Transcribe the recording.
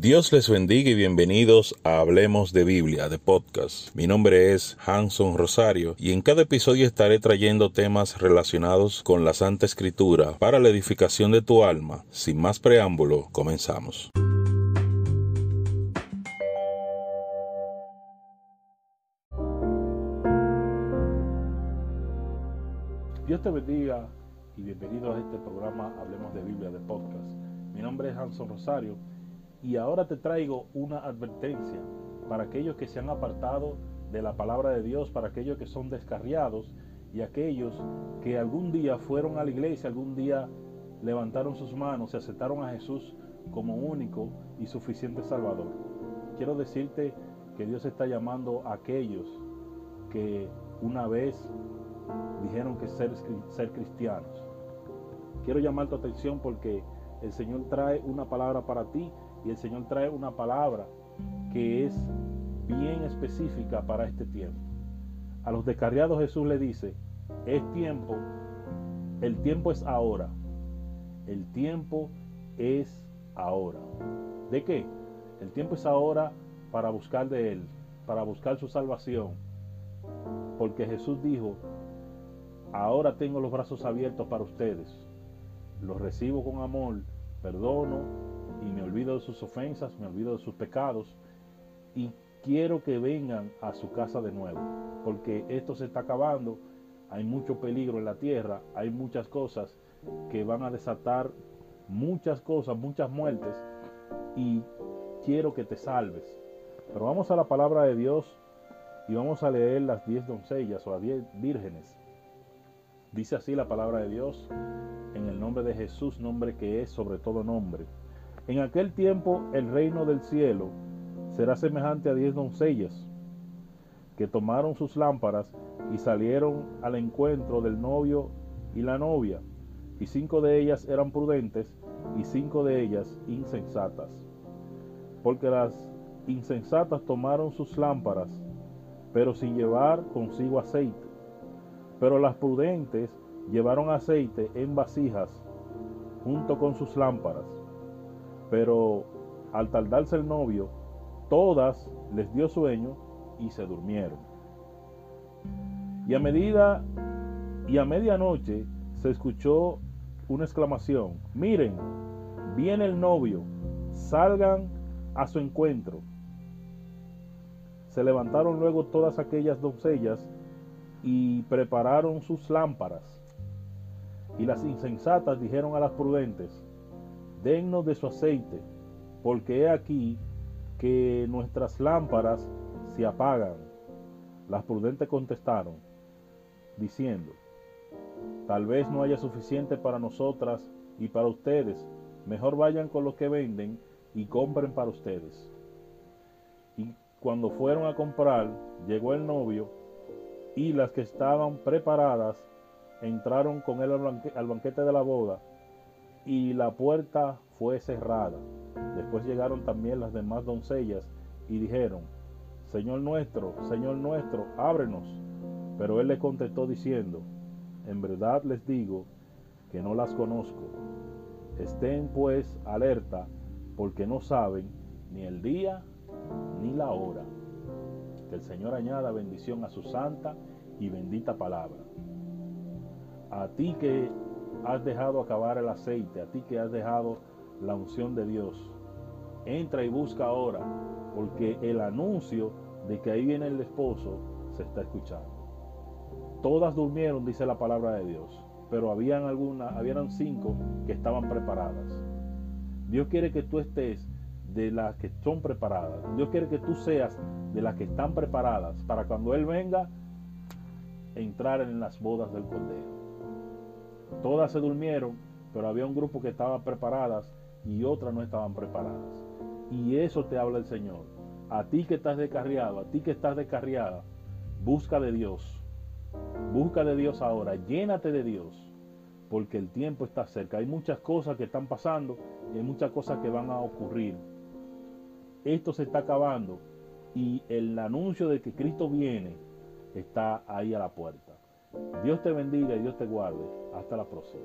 Dios les bendiga y bienvenidos a Hablemos de Biblia, de podcast. Mi nombre es Hanson Rosario y en cada episodio estaré trayendo temas relacionados con la Santa Escritura para la edificación de tu alma. Sin más preámbulo, comenzamos. Dios te bendiga y bienvenido a este programa Hablemos de Biblia, de podcast. Mi nombre es Hanson Rosario y ahora te traigo una advertencia para aquellos que se han apartado de la palabra de Dios, para aquellos que son descarriados y aquellos que algún día fueron a la iglesia, algún día levantaron sus manos y aceptaron a Jesús como único y suficiente Salvador. Quiero decirte que Dios está llamando a aquellos que una vez dijeron que ser, ser cristianos. Quiero llamar tu atención porque el Señor trae una palabra para ti y el Señor trae una palabra que es bien específica para este tiempo. A los descarriados Jesús le dice, es tiempo, el tiempo es ahora, el tiempo es ahora. ¿De qué? El tiempo es ahora para buscar de Él, para buscar su salvación. Porque Jesús dijo, ahora tengo los brazos abiertos para ustedes, los recibo con amor, perdono y me olvido de sus ofensas, me olvido de sus pecados y quiero que vengan a su casa de nuevo, porque esto se está acabando, hay mucho peligro en la tierra, hay muchas cosas que van a desatar muchas cosas, muchas muertes y quiero que te salves. Pero vamos a la palabra de Dios y vamos a leer las diez doncellas o las diez vírgenes. Dice así la palabra de Dios en el nombre de Jesús, nombre que es sobre todo nombre. En aquel tiempo el reino del cielo será semejante a diez doncellas que tomaron sus lámparas y salieron al encuentro del novio y la novia, y cinco de ellas eran prudentes y cinco de ellas insensatas. Porque las insensatas tomaron sus lámparas, pero sin llevar consigo aceite. Pero las prudentes llevaron aceite en vasijas junto con sus lámparas. Pero al tardarse el novio, todas les dio sueño y se durmieron. Y a medida y a medianoche se escuchó una exclamación, miren, viene el novio, salgan a su encuentro. Se levantaron luego todas aquellas doncellas y prepararon sus lámparas. Y las insensatas dijeron a las prudentes, dennos de su aceite, porque he aquí que nuestras lámparas se apagan. Las prudentes contestaron, diciendo, tal vez no haya suficiente para nosotras y para ustedes, mejor vayan con los que venden y compren para ustedes. Y cuando fueron a comprar, llegó el novio y las que estaban preparadas entraron con él al banquete de la boda y la puerta fue cerrada. Después llegaron también las demás doncellas y dijeron, Señor nuestro, Señor nuestro, ábrenos. Pero él le contestó diciendo, en verdad les digo que no las conozco. Estén pues alerta porque no saben ni el día ni la hora. Que el Señor añada bendición a su santa y bendita palabra. A ti que has dejado acabar el aceite, a ti que has dejado la unción de Dios, entra y busca ahora, porque el anuncio de que ahí viene el esposo se está escuchando. Todas durmieron, dice la palabra de Dios, pero habían algunas, habían cinco que estaban preparadas. Dios quiere que tú estés de las que son preparadas. Dios quiere que tú seas de las que están preparadas para cuando Él venga entrar en las bodas del Cordero. Todas se durmieron, pero había un grupo que estaba preparadas y otras no estaban preparadas. Y eso te habla el Señor. A ti que estás descarriado, a ti que estás descarriada, busca de Dios. Busca de Dios ahora, llénate de Dios, porque el tiempo está cerca. Hay muchas cosas que están pasando y hay muchas cosas que van a ocurrir. Esto se está acabando y el anuncio de que Cristo viene está ahí a la puerta. Dios te bendiga y Dios te guarde. Hasta la próxima.